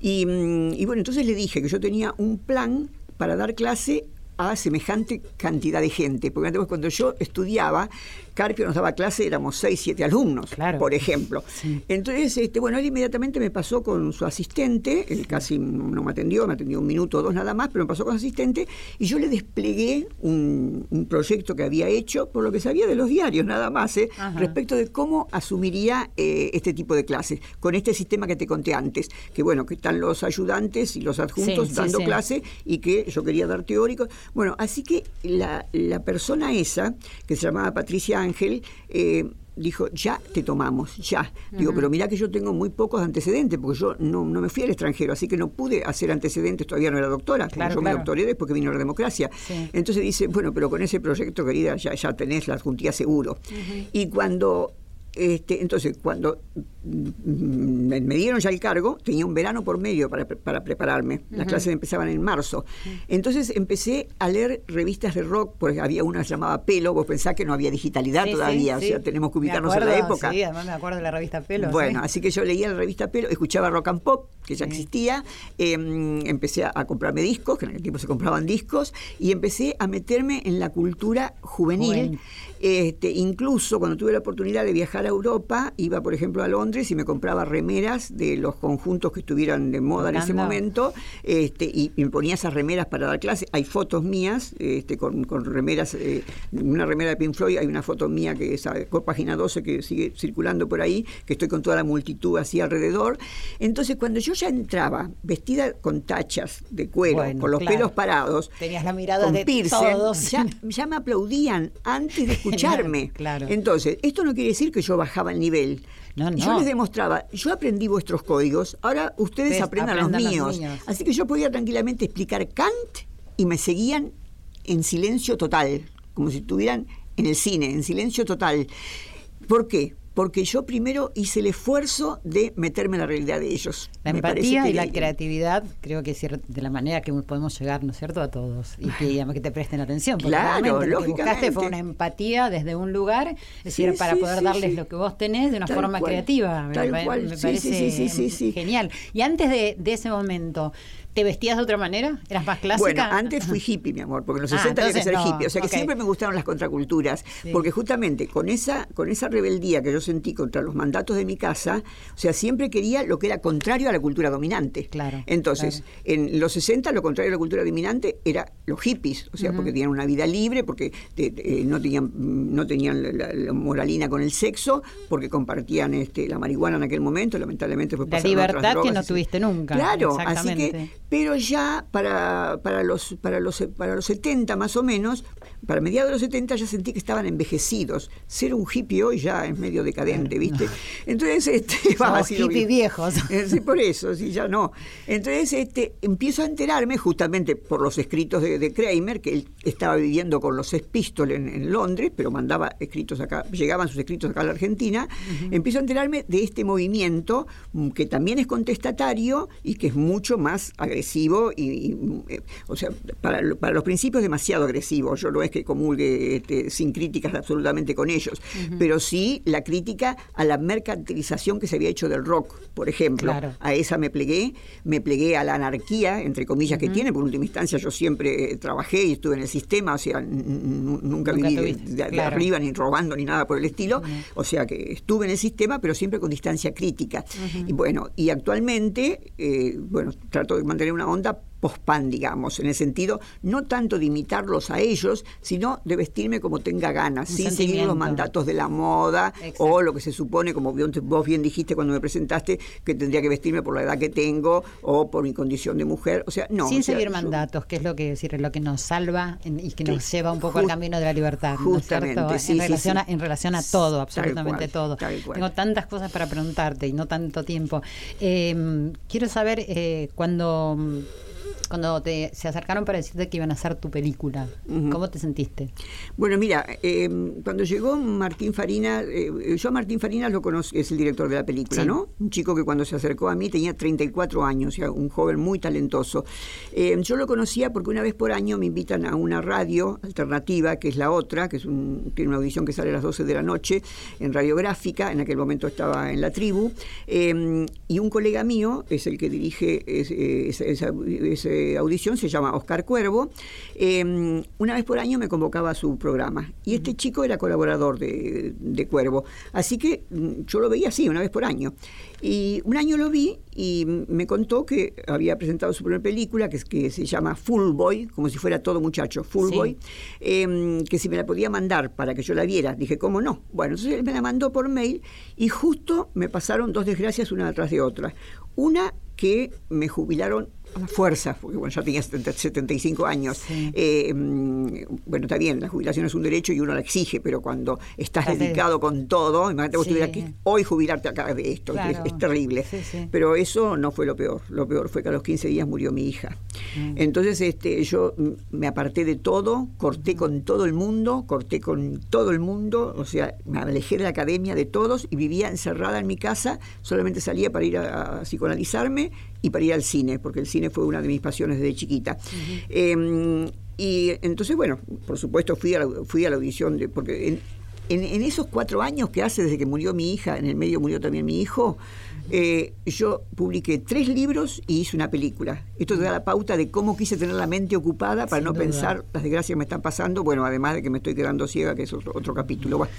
Y, mm, y bueno, entonces le dije que yo tenía un plan para dar clase a semejante cantidad de gente. Porque antes cuando yo estudiaba, Carpio nos daba clase, éramos seis, siete alumnos, por ejemplo. Entonces, este, bueno, él inmediatamente me pasó con su asistente, él casi no me atendió, me atendió un minuto o dos nada más, pero me pasó con su asistente, y yo le desplegué un, proyecto que había hecho, por lo que sabía de los diarios nada más, ¿eh? respecto de cómo asumiría eh, este tipo de clases, con este sistema que te conté antes, que bueno, que están los ayudantes y los adjuntos dando clase y que yo quería dar teórico. Bueno, así que la, la persona esa, que se llamaba Patricia Ángel, eh, dijo, ya te tomamos, ya. Digo, pero mira que yo tengo muy pocos antecedentes, porque yo no, me fui al extranjero, así que no pude hacer antecedentes, todavía no era doctora, yo me doctoré después que vino la democracia. Entonces dice, bueno, pero con ese proyecto, querida, ya, ya tenés la adjuntía seguro. Y cuando este, entonces, cuando me, dieron ya el cargo, tenía un verano por medio para, prepararme. Las clases empezaban en marzo. Entonces empecé a leer revistas de rock, porque había una llamada Pelo, vos pensás que no había digitalidad todavía, o sea, tenemos que ubicarnos en la época. Sí, además me acuerdo de la revista Pelo. Bueno, así que yo leía la revista Pelo, escuchaba rock and pop, que ya existía, em, empecé a comprarme discos, que en aquel tiempo se compraban discos, y empecé a meterme en la cultura juvenil. Este, incluso cuando tuve la oportunidad de viajar a Europa, iba por ejemplo a Londres y me compraba remeras de los conjuntos que estuvieran de moda en ese momento, este, y, me ponía esas remeras para dar clase. Hay fotos mías este, con, remeras, eh, una remera de Pink Floyd, hay una foto mía que es por página 12 que sigue circulando por ahí, que estoy con toda la multitud así alrededor. Entonces cuando yo ya entraba vestida con tachas de cuero, con los pelos parados, tenías la mirada de todos. Ya, ya me aplaudían antes de escuchar [laughs] escucharme. Claro. Entonces, esto no quiere decir que yo bajaba el nivel. No, no. Yo les demostraba, yo aprendí vuestros códigos, ahora ustedes, aprendan, los míos. Así que yo podía tranquilamente explicar Kant y me seguían en silencio total, como si estuvieran en el cine, en silencio total. ¿Por qué? Porque yo primero hice el esfuerzo de meterme en la realidad de ellos. La empatía y la creatividad, creo que es de la manera que podemos llegar, ¿no es cierto?, a todos y que, que te presten atención. Porque claro, lo que buscaste fue una empatía desde un lugar, es decir, para poder darles lo que vos tenés de una forma creativa. Tal me, cual. me parece genial. Y antes de, de ese momento, ¿Te vestías de otra manera? ¿Eras más clásica? Bueno, antes fui hippie, mi amor, porque en los 60 ah, había que ser hippie. O sea que siempre me gustaron las contraculturas, porque justamente con esa, con esa rebeldía que yo sentí contra los mandatos de mi casa, o sea, siempre quería lo que era contrario a la cultura dominante. Claro. Entonces, en los 60 lo contrario a la cultura dominante era los hippies, o sea, porque tenían una vida libre, porque eh, no tenían, no tenían la, moralina con el sexo, porque compartían este, la marihuana en aquel momento, lamentablemente fue La libertad que no tuviste nunca. Claro, así que pero ya para, para, los, para, los, para los 70 más o menos, para mediados de los 70 ya sentí que estaban envejecidos. Ser un hippie hoy ya es medio decadente, ¿viste? [laughs] Entonces, este, [laughs] Somos hippies viejos. [laughs] Sí, por eso, sí, ya no. Entonces, este, empiezo a enterarme justamente por los escritos de, Kramer, que él estaba viviendo con los Sex en, Londres, pero mandaba escritos acá, llegaban sus escritos acá a la Argentina. Empiezo a enterarme de este movimiento mm, que también es contestatario y que es mucho más agresivo y, eh, o sea, para, para los principios demasiado agresivo. Yo lo es que comulgue este, sin críticas absolutamente con ellos, pero sí la crítica a la mercantilización que se había hecho del rock, por ejemplo. A esa me plegué, me plegué a la anarquía, entre comillas, que tiene, por última instancia yo siempre eh, trabajé y estuve en el sistema, o sea, nunca, viví de, arriba ni robando ni nada por el estilo, o sea que estuve en el sistema, pero siempre con distancia crítica. Y bueno, y actualmente, eh, bueno, trato de mantener una onda post-pan, digamos, en el sentido no tanto de imitarlos a ellos, sino de vestirme como tenga ganas, sin seguir los mandatos de la moda o lo que se supone, como vos bien dijiste cuando me presentaste, que tendría que vestirme por la edad que tengo o por mi condición de mujer. O sea, no. Sin seguir mandatos, que es lo que decir, lo que nos salva y que nos lleva un poco al camino de la libertad. Justamente, en, relación a, en relación a todo, absolutamente todo. Tengo tantas cosas para preguntarte y no tanto tiempo. Eh, quiero saber eh, cuando cuando te, se acercaron para decirte que iban a hacer tu película. ¿Cómo te sentiste? Bueno, mira, eh, cuando llegó Martín Farina, eh, yo a Martín Farina lo conozco, es el director de la película, ¿no? Un chico que cuando se acercó a mí tenía 34 años, un joven muy talentoso. Eh, yo lo conocía porque una vez por año me invitan a una radio alternativa, que es la otra, que es un, tiene una audición que sale a las 12 de la noche en radiográfica, en aquel momento estaba en la tribu, y un colega mío es el que dirige esa audición, se llama Oscar Cuervo, em, una vez por año me convocaba a su programa. Y este chico era colaborador de, Cuervo. Así que mm, yo lo veía así, una vez por año. Y un año lo vi y me contó que había presentado su primera película, que, que se llama Full Boy, como si fuera todo muchacho, Full Boy, em, que si me la podía mandar para que yo la viera. Dije, ¿cómo no? Bueno, entonces él me la mandó por mail y justo me pasaron dos desgracias una detrás de otra. Una que me jubilaron a fuerza, porque bueno, ya tenía 75 años. Eh, mm, bueno, está bien, la jubilación es un derecho y uno la exige, pero cuando estás dedicado con todo, imagínate vos tuvieras que hoy jubilarte acá de esto, es, terrible. Pero eso no fue lo peor, lo peor fue que a los 15 días murió mi hija. Mm. Entonces este, yo me aparté de todo, corté con todo el mundo, corté con todo el mundo, o sea, me alejé de la academia de todos y vivía encerrada en mi casa, solamente salía para ir a, a psicoanalizarme y para ir al cine, porque el cine fue una de mis pasiones desde chiquita. Em, y entonces, bueno, por supuesto fui a la, fui a la audición, de, porque en, en esos cuatro años que hace desde que murió mi hija, en el medio murió también mi hijo, eh, yo publiqué tres libros y hice una película. Esto te da la pauta de cómo quise tener la mente ocupada para Sin no duda. pensar las desgracias que me están pasando, bueno, además de que me estoy quedando ciega, que es otro, otro capítulo. Bueno,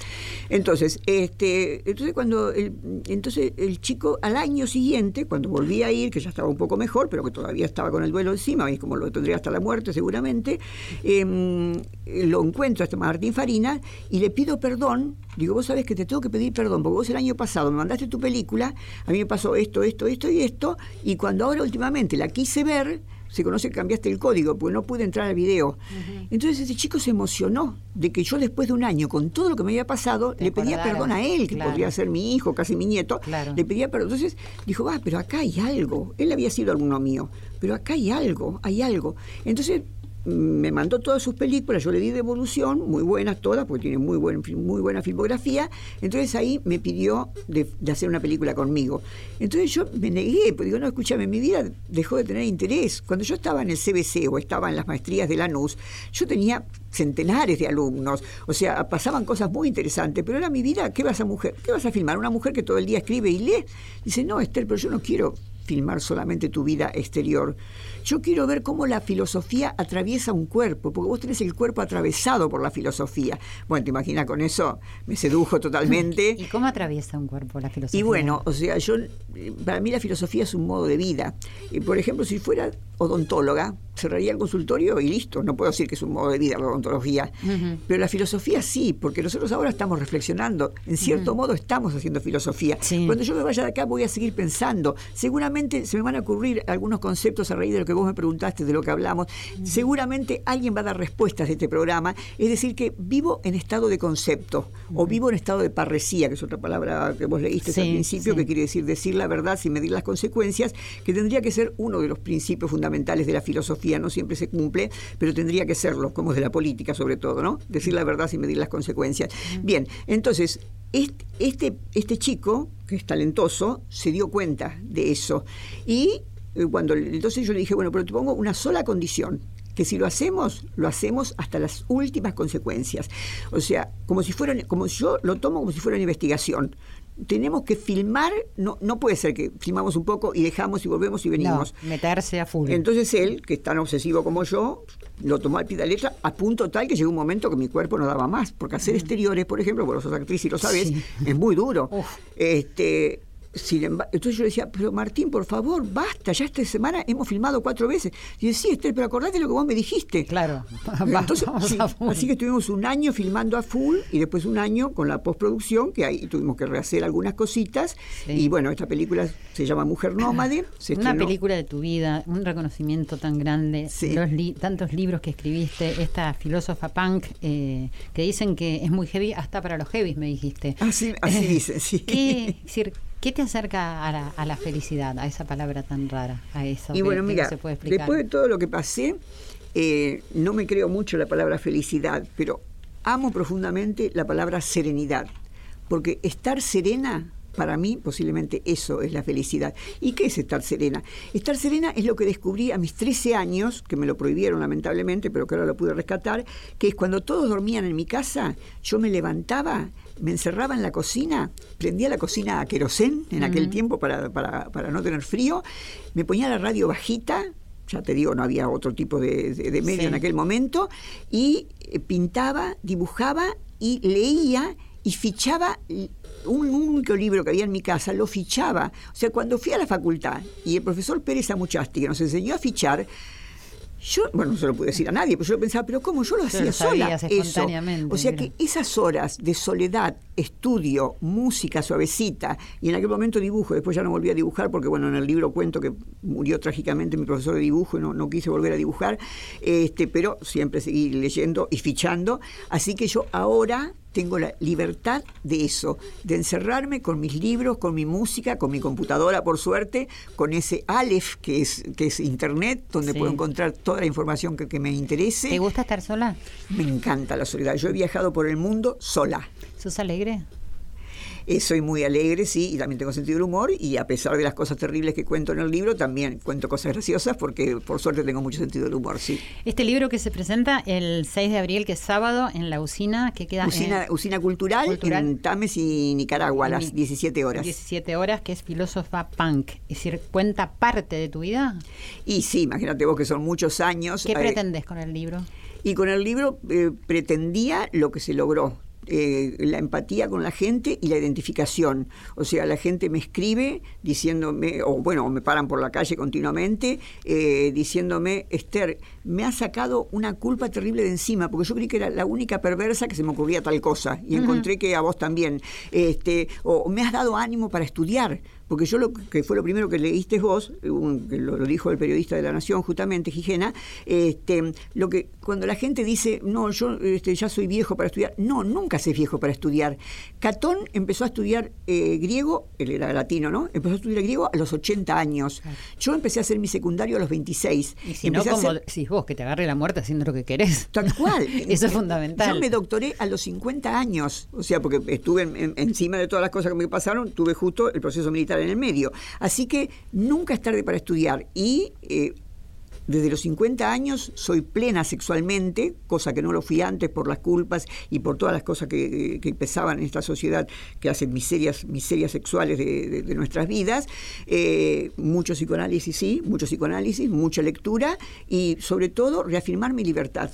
entonces, este, entonces cuando el, entonces el chico al año siguiente, cuando volví a ir, que ya estaba un poco mejor, pero que todavía estaba con el duelo encima, y como lo tendría hasta la muerte seguramente, em, lo encuentro a este Martín Farina y le pido perdón. Digo, vos sabés que te tengo que pedir perdón, porque vos el año pasado me mandaste tu película, a mí me pasó esto, esto, esto y esto, y cuando ahora últimamente la quise ver, se conoce que cambiaste el código, porque no pude entrar al video. Entonces ese chico se emocionó de que yo después de un año, con todo lo que me había pasado, le pedía perdón a él, que claro. podría ser mi hijo, casi mi nieto, Claro. le pedía perdón. Entonces dijo, va, pero acá hay algo. Él había sido alumno mío, pero acá hay algo, hay algo. Entonces me mandó todas sus películas, yo le di devolución, muy buenas todas, porque tiene muy, buen, muy buena filmografía. Entonces ahí me pidió de, de hacer una película conmigo. Entonces yo me negué, porque digo, no, escúchame, mi vida dejó de tener interés. Cuando yo estaba en el CBC o estaba en las maestrías de Lanús, yo tenía centenares de alumnos, o sea, pasaban cosas muy interesantes, pero era mi vida, ¿qué vas a mujer? ¿Qué vas a filmar? Una mujer que todo el día escribe y lee. Dice, no, Esther, pero yo no quiero filmar solamente tu vida exterior. Yo quiero ver cómo la filosofía atraviesa un cuerpo, porque vos tenés el cuerpo atravesado por la filosofía. Bueno, te imaginas con eso, me sedujo totalmente. [laughs] ¿Y cómo atraviesa un cuerpo la filosofía? Y bueno, o sea, yo eh, para mí la filosofía es un modo de vida. Y por ejemplo, si fuera odontóloga, cerraría el consultorio y listo. No puedo decir que es un modo de vida la odontología. Pero la filosofía sí, porque nosotros ahora estamos reflexionando. En cierto modo estamos haciendo filosofía. Sí. Cuando yo me vaya de acá voy a seguir pensando. Seguramente se me van a ocurrir algunos conceptos a raíz de lo que vos me preguntaste, de lo que hablamos. Seguramente alguien va a dar respuestas de este programa. Es decir, que vivo en estado de concepto o vivo en estado de parresía, que es otra palabra que vos leíste Sí, al principio, sí. que quiere decir decir la verdad sin medir las consecuencias, que tendría que ser uno de los principios fundamentales de la filosofía. No siempre se cumple, pero tendría que serlo, como es de la política sobre todo, ¿no? Decir la verdad sin medir las consecuencias. Bien, entonces, este, este, este chico, que es talentoso, se dio cuenta de eso. Y cuando entonces yo le dije, bueno, pero te pongo una sola condición que si lo hacemos, lo hacemos hasta las últimas consecuencias. O sea, como si fuera, como yo lo tomo como si fuera una investigación. Tenemos que filmar, no, no puede ser que filmamos un poco y dejamos y volvemos y venimos. No, meterse a full. Entonces él, que es tan obsesivo como yo, lo tomó al pie de la letra a punto tal que llegó un momento que mi cuerpo no daba más. Porque hacer exteriores, por ejemplo, vos sos actriz y lo sabes, Sí. es muy duro. Uf. Este, sin embargo, entonces yo decía, pero Martín, por favor, basta, ya esta semana hemos filmado cuatro veces. Y decía, sí, Esther, pero acordate lo que vos me dijiste. Claro. [laughs] [laughs] Entonces, sí, así que estuvimos un año filmando a full y después un año con la postproducción, que ahí tuvimos que rehacer algunas cositas. Sí. Y bueno, esta película se llama Mujer Nómade. [clears throat] Se Una estrenó- película de tu vida, un reconocimiento tan grande, los li- tantos libros que escribiste, esta filósofa punk eh, que dicen que es muy heavy, hasta para los heavies me dijiste. Así, así [laughs] dicen, sí. ¿Qué, decir, ¿qué te acerca a la, a la felicidad, a esa palabra tan rara, a eso Y que- bueno, que no mira, se puede explicar? después de todo lo que pasé, eh, no me creo mucho la palabra felicidad, pero amo profundamente la palabra serenidad, porque estar serena, para mí, posiblemente eso es la felicidad. ¿Y qué es estar serena? Estar serena es lo que descubrí a mis 13 años, que me lo prohibieron lamentablemente, pero que ahora lo pude rescatar, que es cuando todos dormían en mi casa, yo me levantaba, me encerraba en la cocina, prendía la cocina a querosén en aquel tiempo para, para, para no tener frío, me ponía la radio bajita, ya te digo, no había otro tipo de, de- de medio Sí. en aquel momento, y eh, pintaba, dibujaba y leía y fichaba l- un único libro que había en mi casa, lo fichaba. O sea, cuando fui a la facultad y el profesor Pérez Amuchasti, que nos enseñó a fichar, yo, bueno, no se lo pude decir a nadie, pero yo pensaba, pero ¿cómo yo lo Yo hacía lo sola? Eso. espontáneamente, O sea mira. que esas horas de soledad, estudio, música suavecita, y en aquel momento dibujo, después ya no volví a dibujar porque, bueno, en el libro cuento que murió trágicamente mi profesor de dibujo y no, no quise volver a dibujar, este, pero siempre seguí leyendo y fichando, así que yo ahora tengo la libertad de eso, de encerrarme con mis libros, con mi música, con mi computadora, por suerte, con ese Aleph, que es, que es internet, donde Sí. puedo encontrar toda la información que, que me interese. ¿Te gusta estar sola? Me encanta la soledad. Yo he viajado por el mundo sola. ¿Sos alegre? Eh, soy muy alegre, sí, y también tengo sentido del humor, y a pesar de las cosas terribles que cuento en el libro, también cuento cosas graciosas porque por suerte tengo mucho sentido del humor, sí. Este libro que se presenta el 6 de abril, que es sábado, en la usina que queda... Usina, usina cultural, en Tames y Nicaragua, a las 17 horas. 17 horas, que es filósofa punk. Es decir, ¿cuenta parte de tu vida? Y sí, imagínate vos que son muchos años. ¿Qué pretendes con el libro? Y con el libro eh, pretendía lo que se logró, eh, la empatía con la gente y la identificación. O sea, la gente me escribe diciéndome, o bueno, me paran por la calle continuamente, eh, diciéndome, Esther, me ha sacado una culpa terrible de encima, porque yo creí que era la única perversa que se me ocurría tal cosa, y encontré que a vos también. Este, o me has dado ánimo para estudiar porque yo lo que fue lo primero que leíste vos, que lo, dijo el periodista de la Nación justamente, Gijena, este, lo que cuando la gente dice, no, yo este, ya soy viejo para estudiar, no, nunca se es viejo para estudiar. Catón empezó a estudiar eh, griego, él era latino, ¿no? Empezó a estudiar griego a los 80 años. Yo empecé a hacer mi secundario a los decís Y si no, como decís vos, que te agarre la muerte haciendo lo que querés. Tal cual. [laughs] Eso es fundamental. Yo me doctoré a los 50 años, o sea, porque estuve encima de todas las cosas que me pasaron, tuve justo el proceso militar en el medio. Así que nunca es tarde para estudiar y eh, desde los 50 años soy plena sexualmente, cosa que no lo fui antes por las culpas y por todas las cosas que, pesaban en esta sociedad que hacen miserias, miserias sexuales de, nuestras vidas. Eh, mucho psicoanálisis, sí, mucho psicoanálisis, mucha lectura y sobre todo reafirmar mi libertad.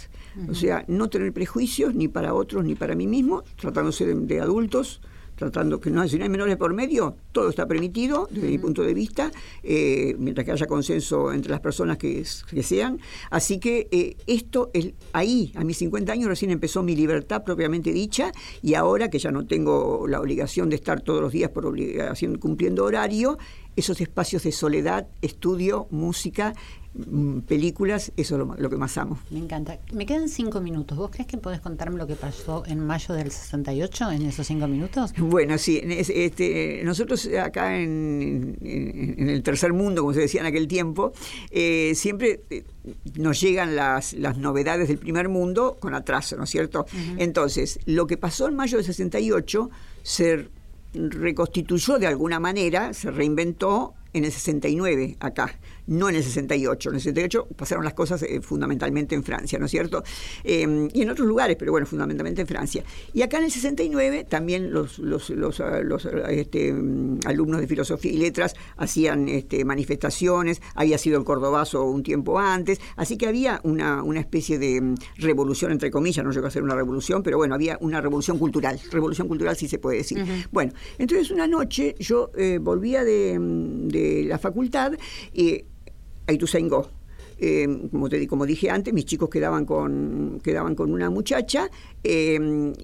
O sea, no tener prejuicios ni para otros ni para mí mismo, tratándose de adultos tratando que no, si no hay menores por medio, todo está permitido desde mi punto de vista, eh, mientras que haya consenso entre las personas que, sean. Así que eh, esto, es, ahí, a mis 50 años recién empezó mi libertad propiamente dicha y ahora que ya no tengo la obligación de estar todos los días por obligación, cumpliendo horario, esos espacios de soledad, estudio, música, películas, eso es lo, que más amo. Me encanta. Me quedan cinco minutos. ¿Vos crees que podés contarme lo que pasó en mayo del 68 en esos cinco minutos? Bueno, sí. Este, nosotros acá en, el tercer mundo, como se decía en aquel tiempo, eh, siempre eh, nos llegan las, las novedades del primer mundo con atraso, ¿no es cierto? Entonces, lo que pasó en mayo del 68 se reconstituyó de alguna manera, se reinventó en el 69 acá no en el 68. En el 68 pasaron las cosas eh, fundamentalmente en Francia, ¿no es cierto? Em, y en otros lugares, pero bueno, fundamentalmente en Francia. Y acá en el 69 también los, los, los, ah, este, mm, alumnos de filosofía y letras hacían este, manifestaciones, había sido el Cordobazo un tiempo antes, así que había una, una especie de mm, revolución, entre comillas, no llegó a ser una revolución, pero bueno, había una revolución cultural, revolución cultural sí se puede decir. Bueno, entonces una noche yo eh, volvía de, mm, de la facultad y a Ituzaingó. Eh, como, te, como dije antes, mis chicos quedaban con, quedaban con una muchacha eh,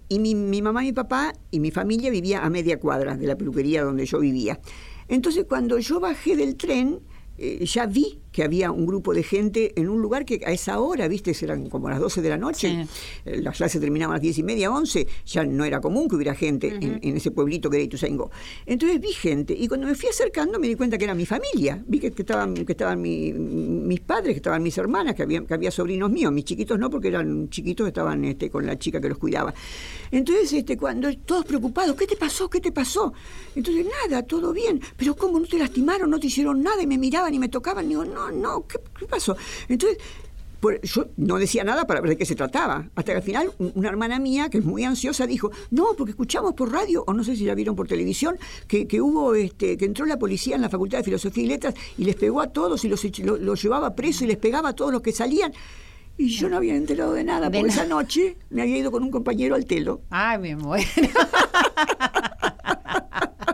y mi, mi, mamá mi papá y mi familia vivía a media cuadra de la peluquería donde yo vivía. Entonces cuando yo bajé del tren, eh, ya vi que había un grupo de gente en un lugar que a esa hora, viste, eran como las 12 de la noche, eh, las clases terminaban a las 10 y media, 11, ya no era común que hubiera gente en, ese pueblito que era Ituzaingó. Entonces vi gente y cuando me fui acercando me di cuenta que era mi familia, vi que, estaban, que estaban mis padres, que estaban mis hermanas, que había, que había sobrinos míos, mis chiquitos no, porque eran chiquitos, estaban este, con la chica que los cuidaba. Entonces, este, cuando todos preocupados, ¿qué te pasó? ¿Qué te pasó? Entonces, nada, todo bien, pero ¿cómo no te lastimaron? ¿No te hicieron nada? Y me miraban y me tocaban, y digo, no, no, ¿qué, pasó? Entonces, yo no decía nada para ver de qué se trataba. Hasta que al final una hermana mía, que es muy ansiosa, dijo, no, porque escuchamos por radio, o no sé si ya vieron por televisión, que, hubo, este, que entró la policía en la Facultad de Filosofía y Letras y les pegó a todos y los, los, llevaba preso y les pegaba a todos los que salían. Y yo no había enterado de nada, porque esa noche me había ido con un compañero al telo. Ay, me muero. [laughs]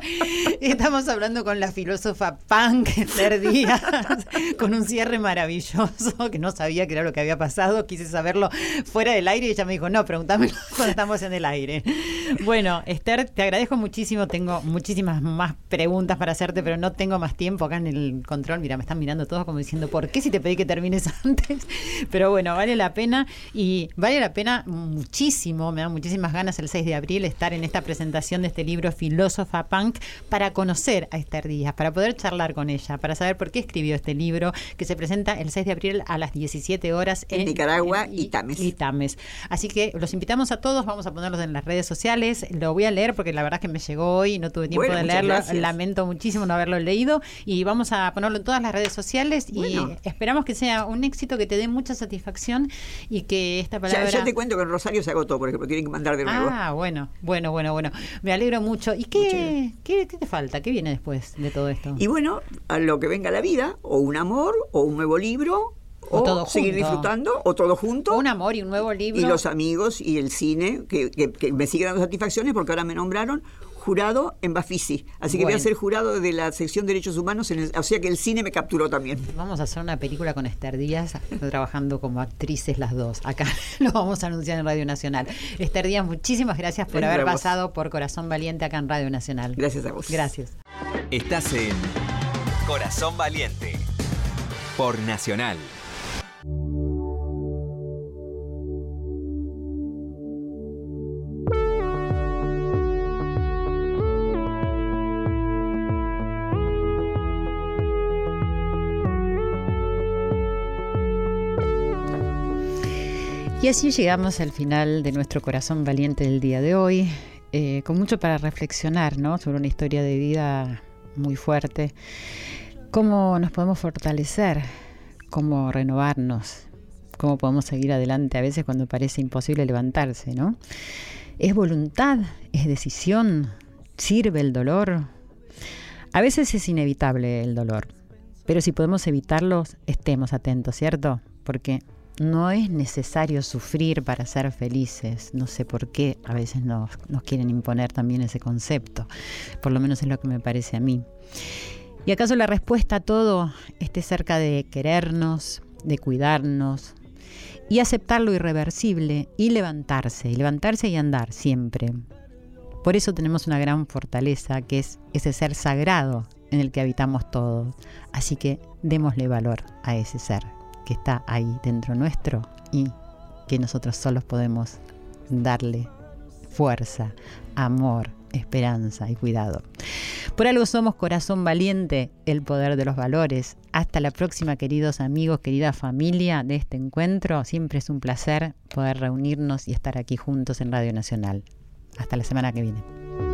[laughs] Estamos hablando con la filósofa punk Esther Díaz, [laughs] con un cierre maravilloso, que no sabía que era lo que había pasado, quise saberlo fuera del aire y ella me dijo, no, pregúntame [laughs] cuando estamos en el aire. Bueno, Esther, te agradezco muchísimo, tengo muchísimas más preguntas para hacerte, pero no tengo más tiempo acá en el control. Mira, me están mirando todos como diciendo, ¿por qué si te pedí que termines antes? Pero bueno, vale la pena y vale la pena muchísimo, me da muchísimas ganas el 6 de abril estar en esta presentación de este libro Filósofa Punk para conocer a Esther Díaz, para poder charlar con ella, para saber por qué escribió este libro que se presenta el 6 de abril a las 17 horas en, Nicaragua y Tames. y Tames. Así que los invitamos a todos, vamos a ponerlos en las redes sociales sociales. Lo voy a leer porque la verdad es que me llegó hoy y no tuve tiempo de leerlo. Lamento muchísimo no haberlo leído. Y vamos a ponerlo en todas las redes sociales y esperamos que sea un éxito que te dé mucha satisfacción y que esta palabra. Ya, te cuento que en Rosario se agotó, por ejemplo, tienen que mandar de nuevo. Ah, bueno, bueno, bueno, bueno. Me alegro mucho. ¿Y qué, qué, te falta? ¿Qué viene después de todo esto? Y bueno, a lo que venga la vida, o un amor, o un nuevo libro, o, seguir disfrutando, o todo junto. Un amor y un nuevo libro. Y los amigos y el cine, que, me siguen dando satisfacciones porque ahora me nombraron jurado en Bafisi. Así que voy a ser jurado de la sección Derechos Humanos, en o sea que el cine me capturó también. Vamos a hacer una película con Esther Díaz, trabajando como actrices las dos. Acá [laughs] lo vamos a anunciar en Radio Nacional. Esther Díaz, muchísimas gracias por haber pasado por Corazón Valiente acá en Radio Nacional. Gracias a vos. Gracias. Estás en Corazón Valiente por Nacional. Y así llegamos al final de nuestro corazón valiente del día de hoy, eh, con mucho para reflexionar ¿no? sobre una historia de vida muy fuerte, cómo nos podemos fortalecer, cómo renovarnos, cómo podemos seguir adelante a veces cuando parece imposible levantarse, ¿no? ¿Es voluntad? ¿Es decisión? ¿Sirve el dolor? A veces es inevitable el dolor, pero si podemos evitarlo, estemos atentos, ¿cierto? Porque no es necesario sufrir para ser felices. No sé por qué a veces nos, quieren imponer también ese concepto. Por lo menos es lo que me parece a mí. ¿Y acaso la respuesta a todo esté cerca de querernos, de cuidarnos y aceptar lo irreversible y levantarse, y levantarse y andar siempre? Por eso tenemos una gran fortaleza que es ese ser sagrado en el que habitamos todos. Así que démosle valor a ese ser que está ahí dentro nuestro y que nosotros solos podemos darle fuerza, amor, esperanza y cuidado. Por algo somos Corazón Valiente, el poder de los valores. Hasta la próxima, queridos amigos, querida familia de este encuentro. Siempre es un placer poder reunirnos y estar aquí juntos en Radio Nacional. Hasta la semana que viene.